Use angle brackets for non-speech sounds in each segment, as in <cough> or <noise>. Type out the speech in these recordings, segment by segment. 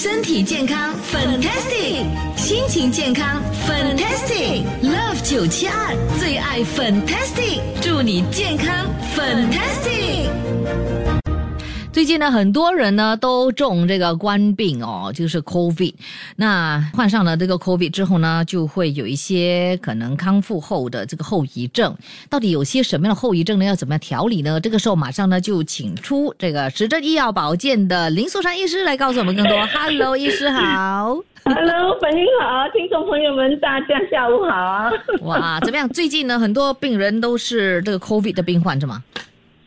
身体健康，fantastic；心情健康，fantastic；Love 九七二最爱 fantastic，祝你健康 fantastic。最近呢，很多人呢都中这个冠病哦，就是 COVID。那患上了这个 COVID 之后呢，就会有一些可能康复后的这个后遗症。到底有些什么样的后遗症呢？要怎么样调理呢？这个时候马上呢就请出这个实证医药保健的林素珊医师来告诉我们更多。<laughs> Hello，医师好。Hello，本英好，听众朋友们，大家下午好。<laughs> 哇，怎么样？最近呢，很多病人都是这个 COVID 的病患是吗？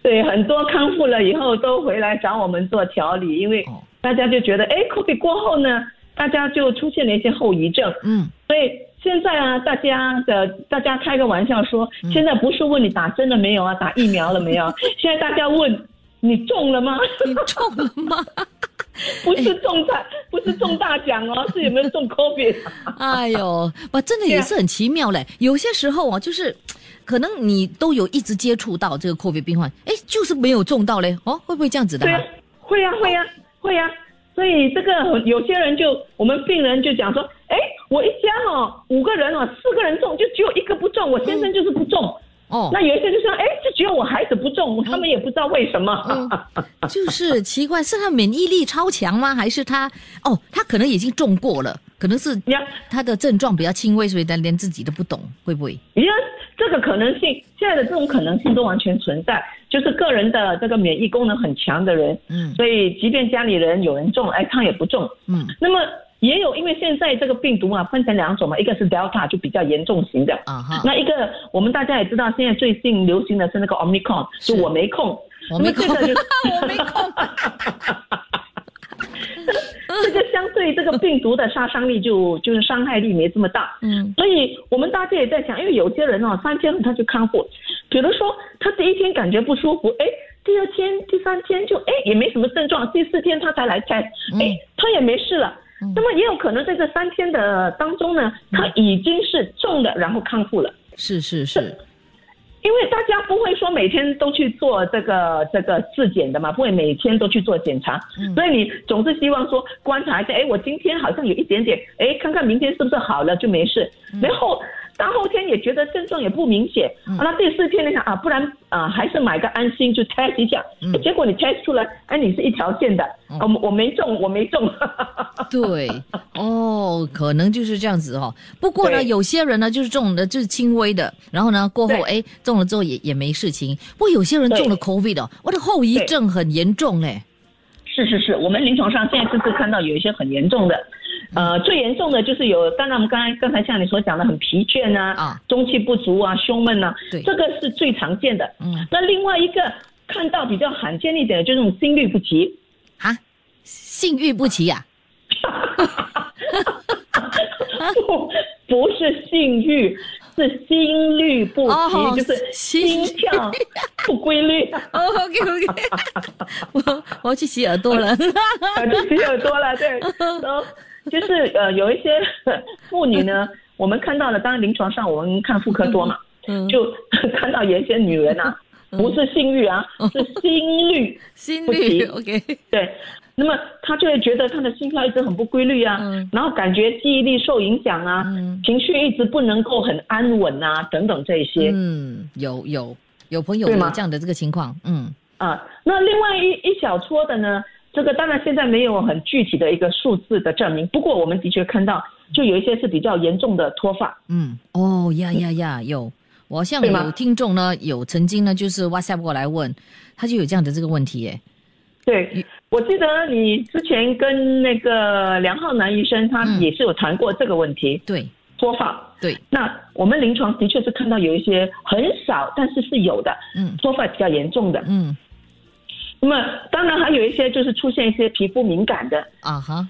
对，很多康复了以后都回来找我们做调理，因为哦大家就觉得，哎，COVID 过后呢，大家就出现了一些后遗症，嗯，所以现在啊，大家的大家开个玩笑说，嗯现在不是问你打针了没有啊，打疫苗了没有啊，<laughs> 现在大家问你中了吗？你中了吗？<laughs> 不是中大，不是中大奖哦，是有没有中 COVID？哎呦，哇，真的也是很奇妙嘞。有些时候啊，就是可能你都有一直接触到这个 COVID 病患，哎，就是没有中到嘞。哦，会不会这样子的、对啊，会呀、会呀、会呀、所以这个有些人就我们病人就讲说，哎，我一家哦五个人哦，四个人中，就只有一个不中，我先生就是不中。哦，那有一些就说，哎，就只有我孩子不中，他们也不知道为什么。嗯就是奇怪，是他免疫力超强吗？还是他哦，他可能已经中过了，可能是呀。他的症状比较轻微，所以他连自己都不懂，会不会？你看这个可能性，现在的这种可能性都完全存在，就是个人的这个免疫功能很强的人，嗯。所以即便家里人有人中，哎，他也不中。嗯。那么也有，因为现在这个病毒啊分成两种嘛，一个是 Delta 就比较严重型的，啊哈，那一个我们大家也知道，现在最近流行的是那个 Omicron，是。就我没空，我没空，那么这 <laughs> <laughs> 我没空。这个相对这个病毒的杀伤力就就是伤害力没这么大。嗯所以我们大家也在想，因为有些人哦，三天他就康复，比如说他第一天感觉不舒服，哎，第二天、第三天就哎也没什么症状，第四天他才来 test，哎，他也没事了。那么也有可能在这三天的当中呢，他已经是重的，然后康复了。是是是，因为大家不会说每天都去做这个这个自检的嘛，不会每天都去做检查，所以你总是希望说观察一下，哎，我今天好像有一点点，哎，看看明天是不是好了就没事，然后大后天也觉得症状也不明显，啊，那第四天你想啊，不然啊还是买个安心就 test 一下，结果你 test 出来，哎，你是一条线的，我我没中，我没中，对，哦，可能就是这样子哦。不过呢，有些人呢就是中的就是轻微的，然后呢过后对。哎中了之后也也没事情。不过有些人中了 COVID 哦，我的后遗症很严重嘞。是是是，我们临床上现在就是看到有一些很严重的，呃，最严重的就是有，当然我们刚才刚才像你所讲的很疲倦啊，啊中气不足啊，胸闷啊，对这个是最常见的。嗯那另外一个看到比较罕见一点的，就是这种心律不齐。啊，性欲不齐 <laughs> 呀、不不是性欲，是心律不齐，哦就是心心跳不规律。哦，OK OK，<laughs> 我我要去洗耳朵了。<laughs> 我去洗耳朵了，对，然后就是呃，有一些 <laughs> 妇女呢，我们看到了，当然临床上我们看妇科多嘛，嗯，就看到有一些女人啊，不是性欲啊，是心率，心率 OK，对，那么她就会觉得她的心跳一直很不规律啊，嗯。然后感觉记忆力受影响啊，嗯。情绪一直不能够很安稳啊，等等这一些。嗯，有有有朋友有这样的这个情况，嗯。啊，那另外一一小撮的呢，这个当然现在没有很具体的一个数字的证明，不过我们的确看到，就有一些是比较严重的脱发。嗯，哦呀呀呀，有。我好像有听众呢，有曾经呢，就是 WhatsApp 过来问，他就有这样的这个问题耶。对，我记得你之前跟那个梁浩南医生，他嗯也是有谈过这个问题，对脱发。对，那我们临床的确是看到有一些很少，但是是有的嗯脱发比较严重的。嗯那么当然还有一些就是出现一些皮肤敏感的，啊哈，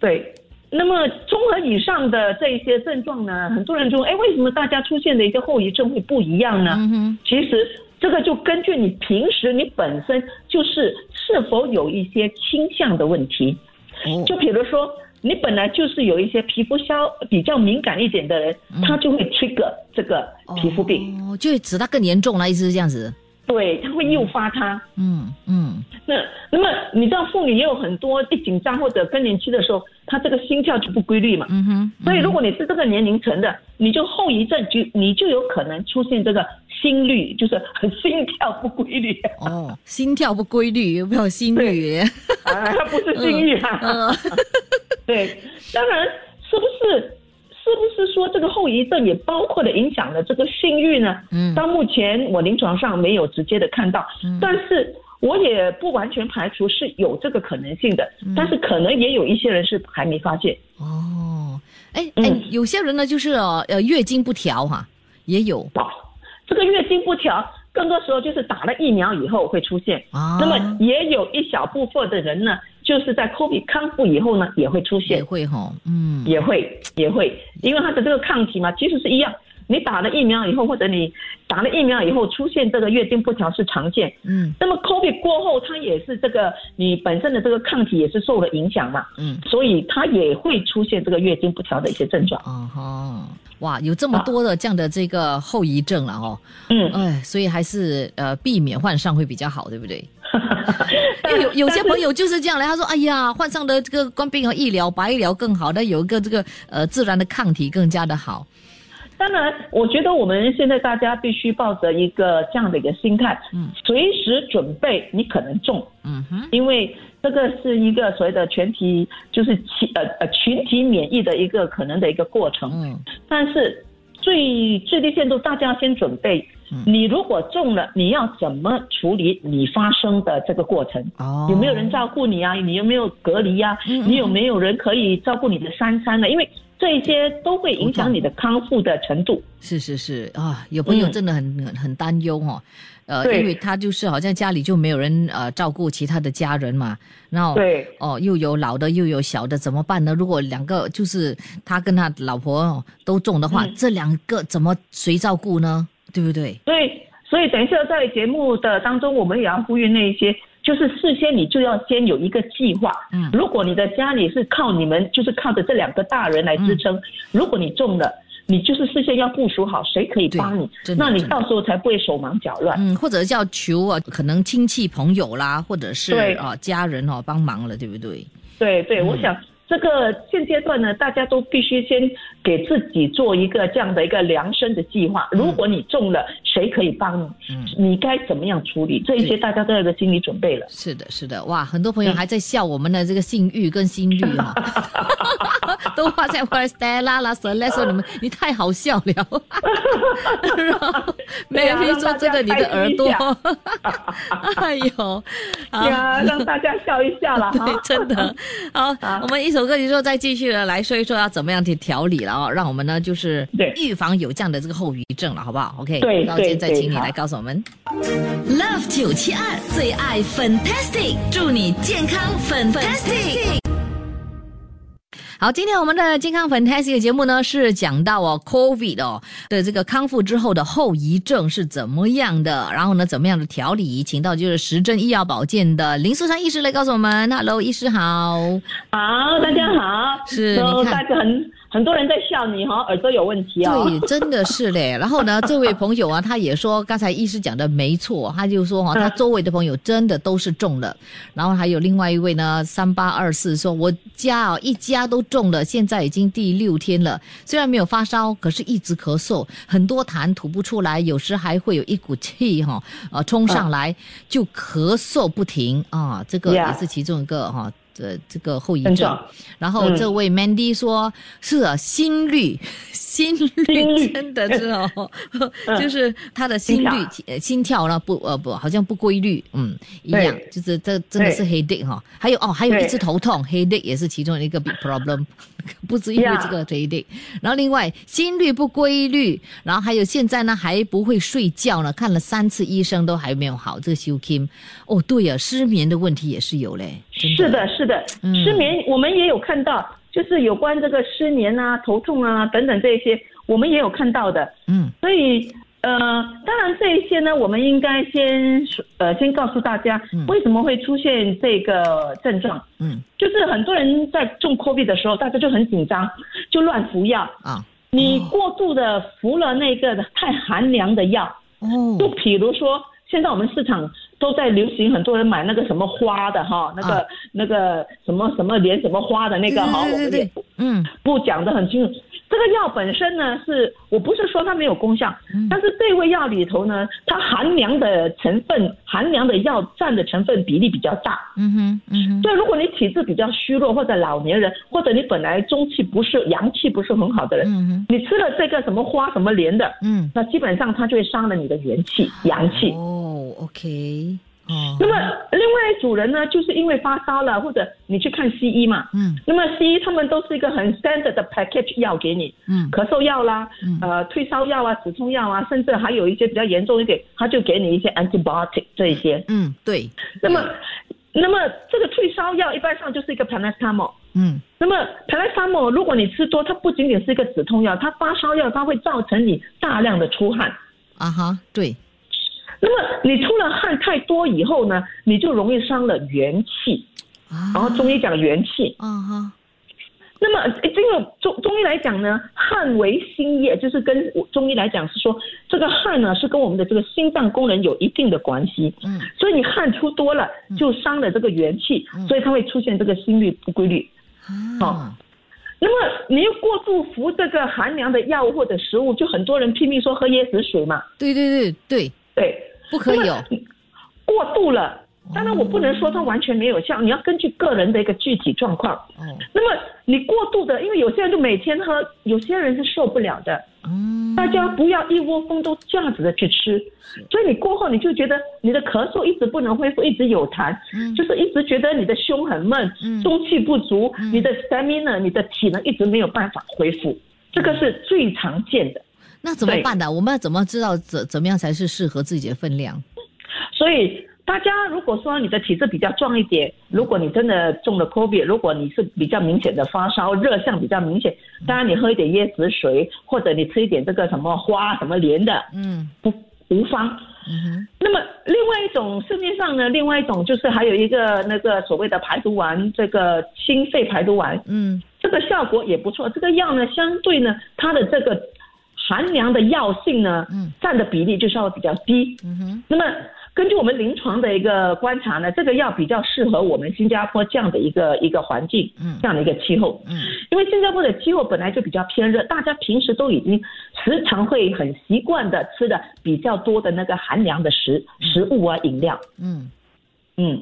对。那么综合以上的这一些症状呢，很多人说，哎，为什么大家出现的一些后遗症会不一样呢？嗯，其实这个就根据你平时你本身就是是否有一些倾向的问题。哦，就比如说，你本来就是有一些皮肤消比较敏感一点的人，他就会 trigger 这个皮肤病。哦，就会使它更严重了，意思是这样子。对，它会诱发它。嗯嗯那那么你知道，妇女也有很多一紧张或者更年期的时候，她这个心跳就不规律嘛。嗯哼，所以如果你是这个年龄层的，你就后遗症就你就有可能出现这个心率，就是心跳不规律。哦，心跳不规律，有没有心率？<laughs> 啊，不是心率啊。嗯 <laughs> 对，当然是不是是不是说这个后遗症也包括的影响了这个性欲呢？嗯到目前我临床上没有直接的看到，但是我也不完全排除是有这个可能性的，但是可能也有一些人是还没发现。哦，哎哎嗯，有些人呢，就是呃呃月经不调哈，也有哦，这个月经不调，更多时候就是打了疫苗以后会出现。啊，那么也有一小部分的人呢，就是在 COVID 康复以后呢，也会出现。也，会哈，嗯，也会也会，因为它的这个抗体嘛，其实是一样。你打了疫苗以后，或者你打了疫苗以后出现这个月经不调是常见。嗯。那么 COVID 过后，它也是这个你本身的这个抗体也是受了影响嘛，嗯，所以它也会出现这个月经不调的一些症状。哦哈，哇，有这么多的这样的这个后遗症了哦，嗯，哎，所以还是呃避免患上会比较好，对不对？因 <laughs> 为有有些朋友就是这样来，他说：“哎呀，患上的这个冠病和医疗白医疗更好，但有一个这个呃自然的抗体更加的好。当然，我觉得我们现在大家必须抱着一个这样的一个心态，嗯，随时准备你可能中，嗯哼，因为这个是一个所谓的全体，就是群呃呃群体免疫的一个可能的一个过程。嗯但是最最低限度，大家先准备嗯，你如果中了，你要怎么处理你发生的这个过程？哦，有没有人照顾你啊？你有没有隔离啊、你有没有人可以照顾你的三餐呢？因为这些都会影响你的康复的程度。是是是啊，有朋友嗯真的很很很担忧哦，呃，因为他就是好像家里就没有人呃照顾其他的家人嘛，然后对，哦又有老的又有小的，怎么办呢？如果两个就是他跟他老婆哦都中的话，嗯这两个怎么谁照顾呢？对不对？所以所以等一下在节目的当中，我们也要呼吁那一些，就是事先你就要先有一个计划。嗯如果你的家里是靠你们，就是靠着这两个大人来支嗯撑，如果你中了。你就是事先要部署好谁可以帮你，那你到时候才不会手忙脚乱。嗯，或者叫求啊，可能亲戚朋友啦，或者是啊家人哦帮忙了，对不对？对对，嗯我想这个现阶段呢，大家都必须先给自己做一个这样的一个量身的计划。如果你中了，谁可以帮你？嗯你该怎么样处理？这一些大家都要有个心理准备了。是的，是的，哇，很多朋友嗯还在笑我们的这个性欲跟心率 <laughs> <laughs> <laughs> 哈、都发在我 Stella 啦 Celeste 说你们你太好笑了，<laughs> 然后对啊 Mary 说这个你的耳朵。让，<laughs> 哎呦，<laughs> 对啊，让大家笑一下啦。对，真的。好好，我们一首歌曲之后再继续的来说一说要怎么样去调理了哦，让我们呢就是对。预防有这样的这个后遗症了，好不好？OK，对那今天再对好请你来告诉我们。Love 九七二最爱 Fantastic，祝你健康 Fantastic。好，今天我们的健康 Fantastic 节目呢是讲到哦 COVID 哦的这个康复之后的后遗症是怎么样的，然后呢怎么样的调理，请到就是时政医药保健的林素珊医师来告诉我们。Hello，医师好。好，大家好。是都你看大家很很多人在笑你哈，耳朵有问题哦。对，真的是嘞。<laughs> 然后呢，这位朋友啊，他也说，刚才医师讲的没错，他就说哈、他周围的朋友真的都是中了。然后还有另外一位呢，三八二四说，我家哦一家都中了，现在已经第六天了，虽然没有发烧，可是一直咳嗽，很多痰吐不出来，有时还会有一股气哈、呃冲上来，就咳嗽不停啊，这个也是其中一个哈。呃，这个后遗症。然后嗯。这位 Mandy 说：“是啊，心率，<laughs> 心心率。率真的是哦，嗯。<laughs> 就是他的心心率呃心跳呢不呃不好像不规律，嗯，一样，就是这真的是 headache 哈。还有哦，还有一对直头痛，headache 也是其中一个 big problem，<laughs> 不是因为这个 headache。然后另外心率不规律，然后还有现在呢还不会睡觉呢，看了三次医生都还没有好。这个修 Kim，哦对呀、失眠的问题也是有嘞，真是的，是的，嗯。失眠我们也有看到，就是有关这个失眠啊、头痛啊等等这一些，我们也有看到的。嗯。所以呃，当然这一些呢，我们应该先说呃先告诉大家嗯。为什么会出现这个症状。嗯。就是很多人在中 COVID 的时候，大家就很紧张，就乱服药。啊。你过度的服了那个太寒凉的药，哦。就比如说现在我们市场都在流行，很多人买那个什么花的哈，那个、那个什么什么连什么花的那个哈，我们也不嗯不讲得很清楚。这个药本身呢，是我不是说它没有功效，但是这味药里头呢，它含量的成分、含量的药占的成分比例比较大。嗯哼嗯哼。所以，如果你体质比较虚弱，或者老年人，或者你本来中气不是、阳气不是很好的人，你吃了这个什么花什么莲的，嗯。那基本上它就会伤了你的元气、阳气。哦，OK 哦那么另外一组人呢，就是因为发烧了，或者你去看西医嘛，嗯。那么西医他们都是一个很 standard 的 package 药给你，嗯。咳嗽药啦，嗯。呃退烧药啊、止痛药啊，甚至还有一些比较严重一点，他就给你一些 antibiotic 这一些。嗯对。那么，那么这个退烧药一般上就是一个 paracetamol。嗯。那么 paracetamol 如果你吃多，它不仅仅是一个止痛药，它发烧药，它会造成你大量的出汗。啊哈对那么你出了汗太多以后呢，你就容易伤了元气。啊。然后中医讲元气，啊哈。那么诶这个中中医来讲呢，汗为心液，就是跟中医来讲是说，这个汗呢是跟我们的这个心脏功能有一定的关系。嗯。所以你汗出多了，就伤了这个元气，所以它会出现这个心律不规律。啊。那么你又过度服这个寒凉的药物或者食物，就很多人拼命说喝椰子水嘛，对对对对对，不可以哦过度了。当然，我不能说它完全没有效，你要根据个人的一个具体状况。哦那么你过度的，因为有些人就每天喝，有些人是受不了的。嗯大家不要一窝蜂都这样子的去吃，所以你过后你就觉得你的咳嗽一直不能恢复，一直有痰，嗯就是一直觉得你的胸很闷，嗯中气不足，你的 stamina，你的体能一直没有办法恢复，这个是最常见的。那怎么办呢？我们要怎么知道怎怎么样才是适合自己的分量？所以大家如果说你的体质比较壮一点，如果你真的中了 COVID，如果你是比较明显的发烧，热象比较明显，当然你喝一点椰子水，或者你吃一点这个什么花什么莲的，嗯不无妨。嗯那么另外一种市面上呢，另外一种就是还有一个那个所谓的排毒丸，这个心肺排毒丸，嗯这个效果也不错。这个药呢，相对呢，它的这个寒凉的药性呢，嗯。占的比例就稍微比较低。嗯哼。那么根据我们临床的一个观察呢，这个药比较适合我们新加坡这样的一个一个环境，嗯。这样的一个气候。嗯。因为新加坡的气候本来就比较偏热，大家平时都已经时常会很习惯的吃的比较多的那个寒凉的食食物啊饮料，嗯。嗯，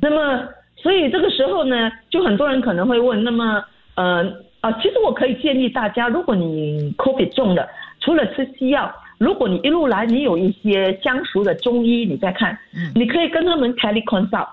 那么所以这个时候呢，就很多人可能会问，那么呃啊，其实我可以建议大家，如果你 COVID 中了，除了吃西药。如果你一路来，你有一些相熟的中医，你再看，嗯。你可以跟他们 teleconsult，、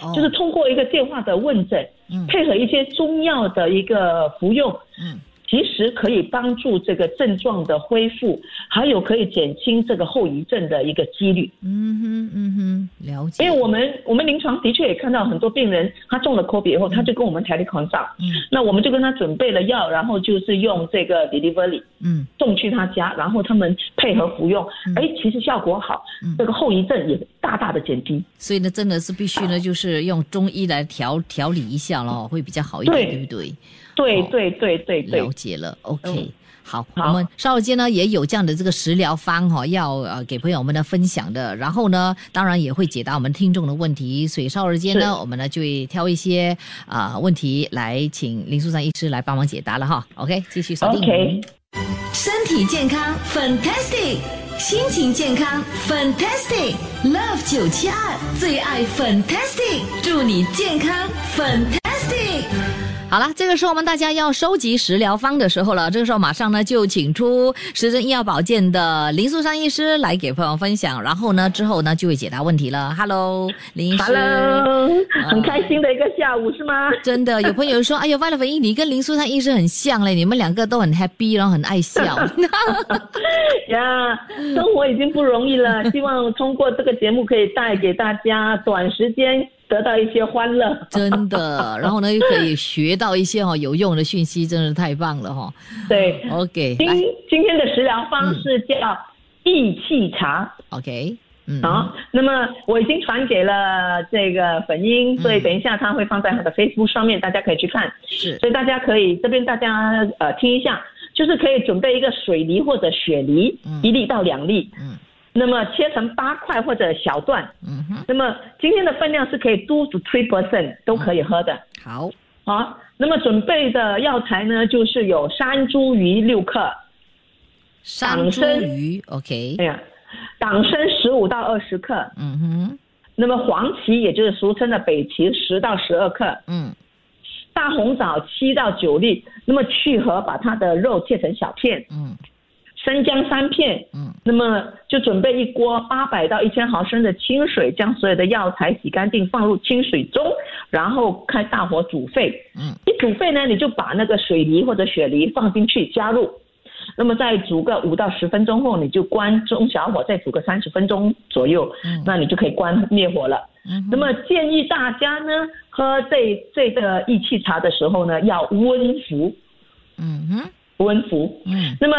哦。就是通过一个电话的问诊，嗯。配合一些中药的一个服用，嗯其实可以帮助这个症状的恢复，还有可以减轻这个后遗症的一个几率。嗯哼嗯哼了解，因为我们我们临床的确也看到很多病人，他中了 COVID 以后，他就跟我们 teleconsult，嗯。那我们就跟他准备了药，然后就是用这个 delivery 嗯。送去他家，然后他们配合服用，哎，其实效果好嗯，这个后遗症也大大的减低。所以呢，真的是必须呢，就是用中医来调调理一下咯，会比较好一点，对。对不对？哦对对对对对了，解了，OK。嗯好，好我们稍后间呢也有这样的这个食疗方哈、要呃给朋友们的分享的，然后呢，当然也会解答我们听众的问题，所以稍后间呢，我们呢就会挑一些啊、问题来请林素珊医师来帮忙解答了哈。OK，继续锁定。OK 身体健康，fantastic；心情健康，fantastic。Love 九七二最爱 fantastic，祝你健康，fantastic。好了，这个时候我们大家要收集食疗方的时候了。这个时候马上呢就请出时政医药保健的林素珊医师来给朋友分享，然后呢之后呢就会解答问题了。Hello，林医师。Hello，很开心的一个下午是吗？真的有朋友说，哎呦，万了粉一，你跟林素珊医师很像嘞，你们两个都很 happy，然后很爱笑。<laughs> 呀，生活已经不容易了，<laughs> 希望通过这个节目可以带给大家短时间得到一些欢乐。<laughs> 真的，然后呢又可以学到一些哈、有用的讯息，真的太棒了哈、对，OK，今来。今天的食疗方式叫益气茶。，OK，嗯，好，那么我已经传给了这个粉英，所以等一下他会放在他的 Facebook 上面，大家可以去看。是，所以大家可以这边大家呃听一下，就是可以准备一个水梨或者雪梨，嗯。一粒到两粒，嗯那么切成八块或者小段。嗯哼，那么今天的分量是可以 two to three percent 都可以喝的。好，好，那么准备的药材呢，就是有山茱萸六克，山茱党参萸，OK，哎呀，党参十五到二十克，嗯哼，那么黄芪也就是俗称的北芪十到十二克，嗯。大红枣七到九粒，那么去核把它的肉切成小片，嗯生姜三片，嗯。那么就准备一锅八百到一千毫升的清水，将所有的药材洗干净放入清水中，然后开大火煮沸。嗯。一煮沸呢，你就把那个水梨或者雪梨放进去加入，那么再煮个五到十分钟后，你就关中小火再煮个三十分钟左右，嗯。那你就可以关灭火了。嗯那么建议大家呢，喝这这个益气茶的时候呢，要温服，嗯哼，温服。嗯那么，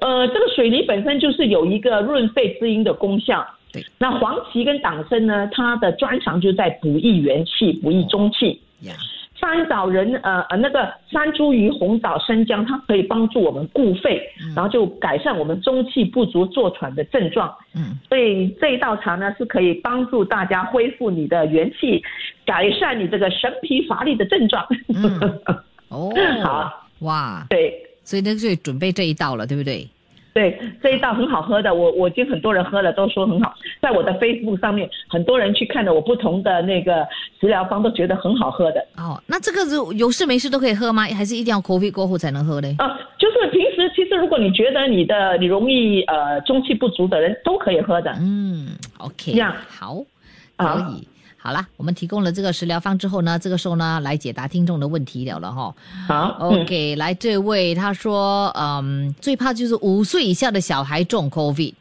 呃，这个水梨本身就是有一个润肺滋阴的功效。对。那黄芪跟党参呢，它的专长就在补益元气、补益中气。呀，山枣仁，呃呃，那个山茱萸、红枣、生姜，它可以帮助我们固肺，然后就改善我们中气不足、坐喘的症状。嗯所以这一道茶呢，是可以帮助大家恢复你的元气，改善你这个神疲乏力的症状。嗯 <laughs> 哦，好，哇，对。所以那就准备这一道了，对不对？对，这一道很好喝的，我我已经很多人喝了都说很好，在我的 Facebook 上面，很多人去看了我不同的那个食疗方，都觉得很好喝的。哦，那这个是有事没事都可以喝吗？还是一定要 COVID 过后才能喝嘞？啊，就是平时其实如果你觉得你的你容易呃中气不足的人都可以喝的。嗯，OK，这样好，好可以。好啦，我们提供了这个食疗方之后呢，这个时候呢来解答听众的问题了了哈。好嗯 OK，、来这位他说，嗯，最怕就是五岁以下的小孩中 COVID，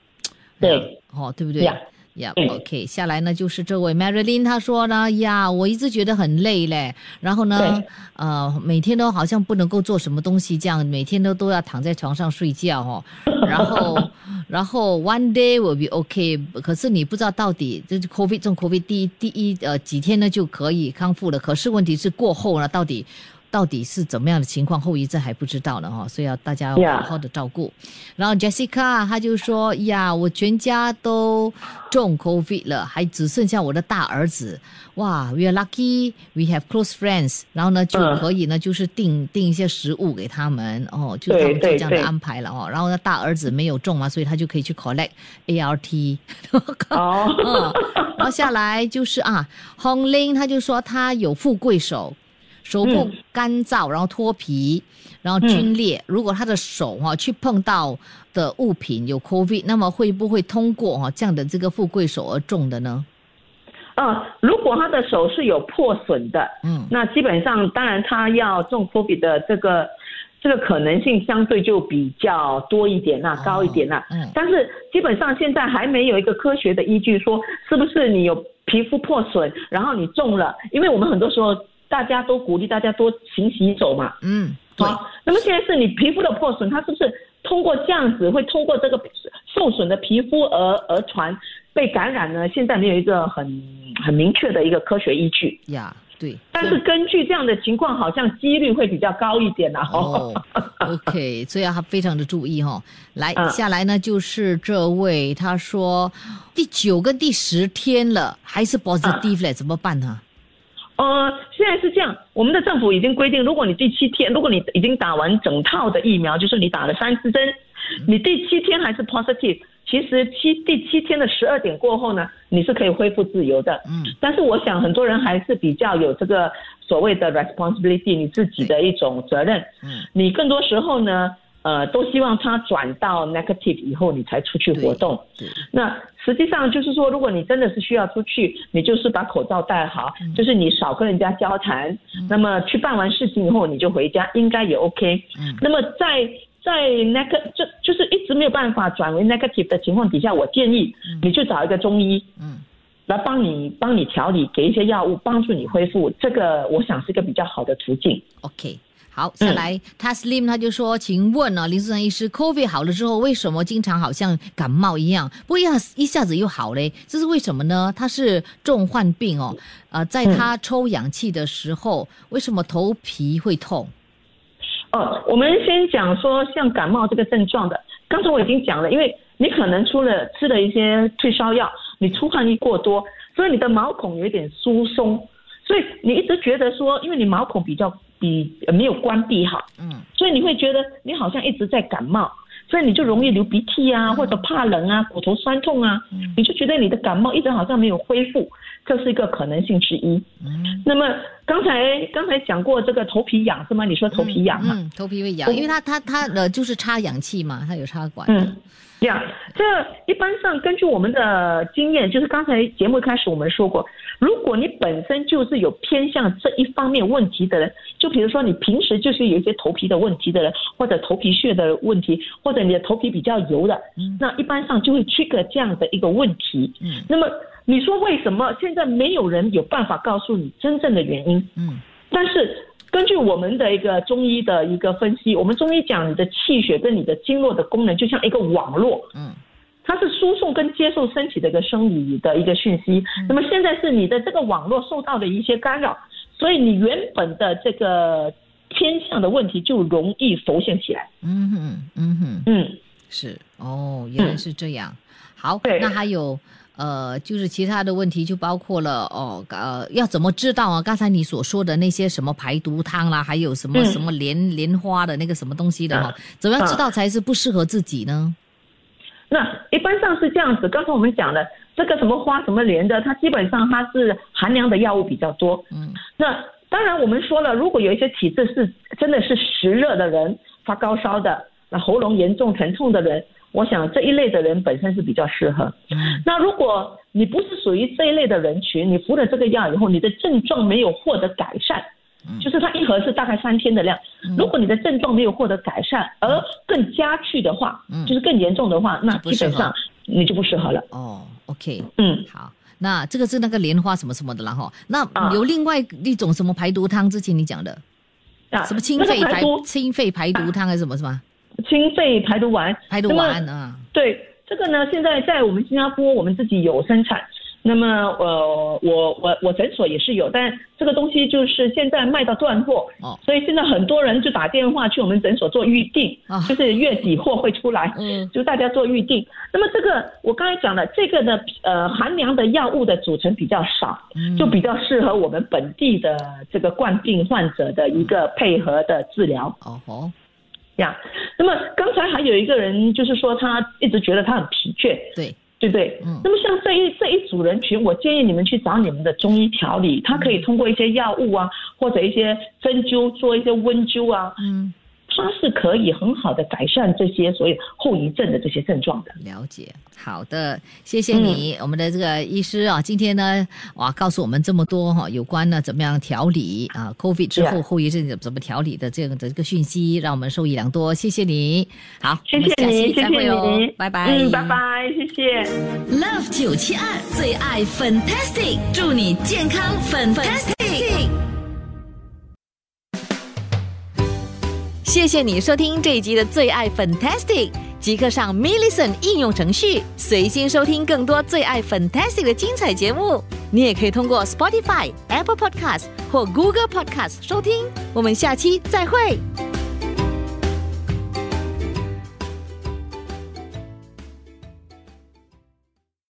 对，哦，对不对？呀呀、嗯。o k 下来呢就是这位 Marilyn，她说呢，呀，我一直觉得很累嘞，然后呢，呃，每天都好像不能够做什么东西，这样每天都都要躺在床上睡觉哦，<laughs> 然后，然后 one day will be okay，可是你不知道到底这是 COVID 中 COVID 第一第一呃几天呢就可以康复了，可是问题是过后呢，到底到底是怎么样的情况，后遗症还不知道呢哈，所以要大家要好好的照顾。然后 Jessica 她就说呀，我全家都中 COVID 了，还只剩下我的大儿子。哇，we are lucky, we have close friends。然后呢，就嗯可以呢，就是订订一些食物给他们哦，就是他们就这样的安排了哦。然后呢，大儿子没有中嘛，所以他就可以去 collect ART。哦，嗯，<laughs> 然后下来就是啊，Hong Ling 他就说他有富贵手，手部嗯干燥，然后脱皮，然后皲裂。如果他的手哈、去碰到的物品有 COVID，那么会不会通过哈、这样的这个富贵手而中的呢？呃，如果他的手是有破损的，嗯。那基本上当然他要中 COVID 的这个这个可能性相对就比较多一点啦、哦高一点啦、嗯。但是基本上现在还没有一个科学的依据说是不是你有皮肤破损，然后你中了，因为我们很多时候大家都鼓励大家多勤洗手嘛。嗯，好，那么现在是你皮肤的破损，它是不是通过这样子会通过这个受损的皮肤而而传被感染呢？现在没有一个很很明确的一个科学依据。呀，对。但是根据这样的情况，好像几率会比较高一点啦。哦，<laughs> OK，所以要非常的注意哈、来，嗯下来呢就是这位，他说第九跟第十天了，还是 positive 嘞，怎么办呢？呃，现在是这样，我们的政府已经规定，如果你第七天，如果你已经打完整套的疫苗，就是你打了三四针，你第七天还是 positive，其实七第七天的十二点过后呢，你是可以恢复自由的。嗯但是我想很多人还是比较有这个所谓的 responsibility，你自己的一种责任。嗯，你更多时候呢，呃，都希望它转到 negative 以后，你才出去活动。那实际上就是说，如果你真的是需要出去，你就是把口罩戴好，嗯就是你少跟人家交谈。那么去办完事情以后，你就回家，应该也 OK。嗯那么在在 negative 就就是一直没有办法转为 negative 的情况底下，我建议你去找一个中医。嗯来帮你帮你调理，给一些药物帮助你恢复，这个我想是一个比较好的途径。，OK。好，下来、他 Slim 他就说，请问啊，林思成医师，COVID 好了之后，为什么经常好像感冒一样，不一下一下子又好嘞？这是为什么呢？他是重患病哦，呃，在他抽氧气的时候，为什么头皮会痛？哦，我们先讲说像感冒这个症状的，刚才我已经讲了，因为你可能除了吃了一些退烧药，你出汗力过多，所以你的毛孔有一点疏松，所以你一直觉得说，因为你毛孔比较比呃没有关闭好，嗯所以你会觉得你好像一直在感冒，所以你就容易流鼻涕啊，或者怕冷啊，骨头酸痛啊，嗯你就觉得你的感冒一直好像没有恢复，这是一个可能性之一。嗯那么刚才刚才讲过这个头皮痒是吗？你说头皮痒嘛？嗯，头皮会痒，因为它它它呃就是插氧气嘛，它有插管。嗯，这样，这一般上根据我们的经验，就是刚才节目开始我们说过，如果你本身就是有偏向这一方面问题的人，就比如说你平时就是有一些头皮的问题的人，或者头皮屑的问题，或者你的头皮比较油的，嗯。那一般上就会 trigger 这样的一个问题。嗯。那么你说为什么现在没有人有办法告诉你真正的原因？嗯。但是根据我们的一个中医的一个分析，我们中医讲你的气血跟你的经络的功能就像一个网络，嗯它是输送跟接受身体的一个生理的一个讯息。那么现在是你的这个网络受到了一些干扰，所以你原本的这个偏向的问题就容易浮现起来。嗯哼嗯哼，嗯，是哦，原来是这样。好，那还有呃，就是其他的问题就包括了哦，呃，要怎么知道啊？刚才你所说的那些什么排毒汤啦，还有什么嗯什么莲莲花的那个什么东西的哈、啊怎么样知道才是不适合自己呢？那一般上是这样子。刚才我们讲的这个什么花什么莲的，它基本上它是寒凉的药物比较多。嗯那当然，我们说了，如果有一些体质是真的是湿热的人，发高烧的，那喉咙严重疼痛的人，我想这一类的人本身是比较适合。嗯那如果你不是属于这一类的人群，你服了这个药以后，你的症状没有获得改善，嗯就是它一盒是大概三天的量，如果你的症状没有获得改善，而更加剧的话，嗯。就是更严重的话，那基本上你就不适合了。哦，OK，嗯，好。那这个是那个莲花什么什么的啦哈，那啊。有另外一种什么排毒汤，之前你讲的？啊，什么清那个肺排毒清肺排毒汤还是什么什么？清肺排毒丸，排毒丸啊，对这个呢，现在在我们新加坡，我们自己有生产。那么，呃，我我我诊所也是有，但这个东西就是现在卖到断货，哦。所以现在很多人就打电话去我们诊所做预定，啊。就是月底货会出来，嗯。<laughs> 就大家做预定。那么这个我刚才讲了，这个的呃寒凉的药物的组成比较少，嗯。就比较适合我们本地的这个冠病患者的一个配合的治疗。哦吼，呀，那么刚才还有一个人，就是说他一直觉得他很疲倦，对，对不对？嗯。那么像这一这一组人群，我建议你们去找你们的中医调理，他可以通过一些药物啊，或者一些针灸做一些温灸啊，嗯，它是可以很好的改善这些所有后遗症的这些症状的。了解。好的，谢谢你，嗯我们的这个医师啊，今天呢，哇，告诉我们这么多哈，有关呢怎么样调理啊，COVID 之后后遗症怎么调理的这样的这个讯息，让我们受益良多。谢谢你，好，谢我们下谢你，谢期再会谢哦你，拜拜，嗯，拜拜，谢谢。Love 九七二最爱 Fantastic，祝你健康 Fantastic。谢谢你收听这一集的最爱 Fantastic，即刻上 m i l l i c e n 应用程序，随心收听更多最爱 Fantastic 的精彩节目。你也可以通过 Spotify、Apple Podcast 或 Google Podcast 收听。我们下期再会。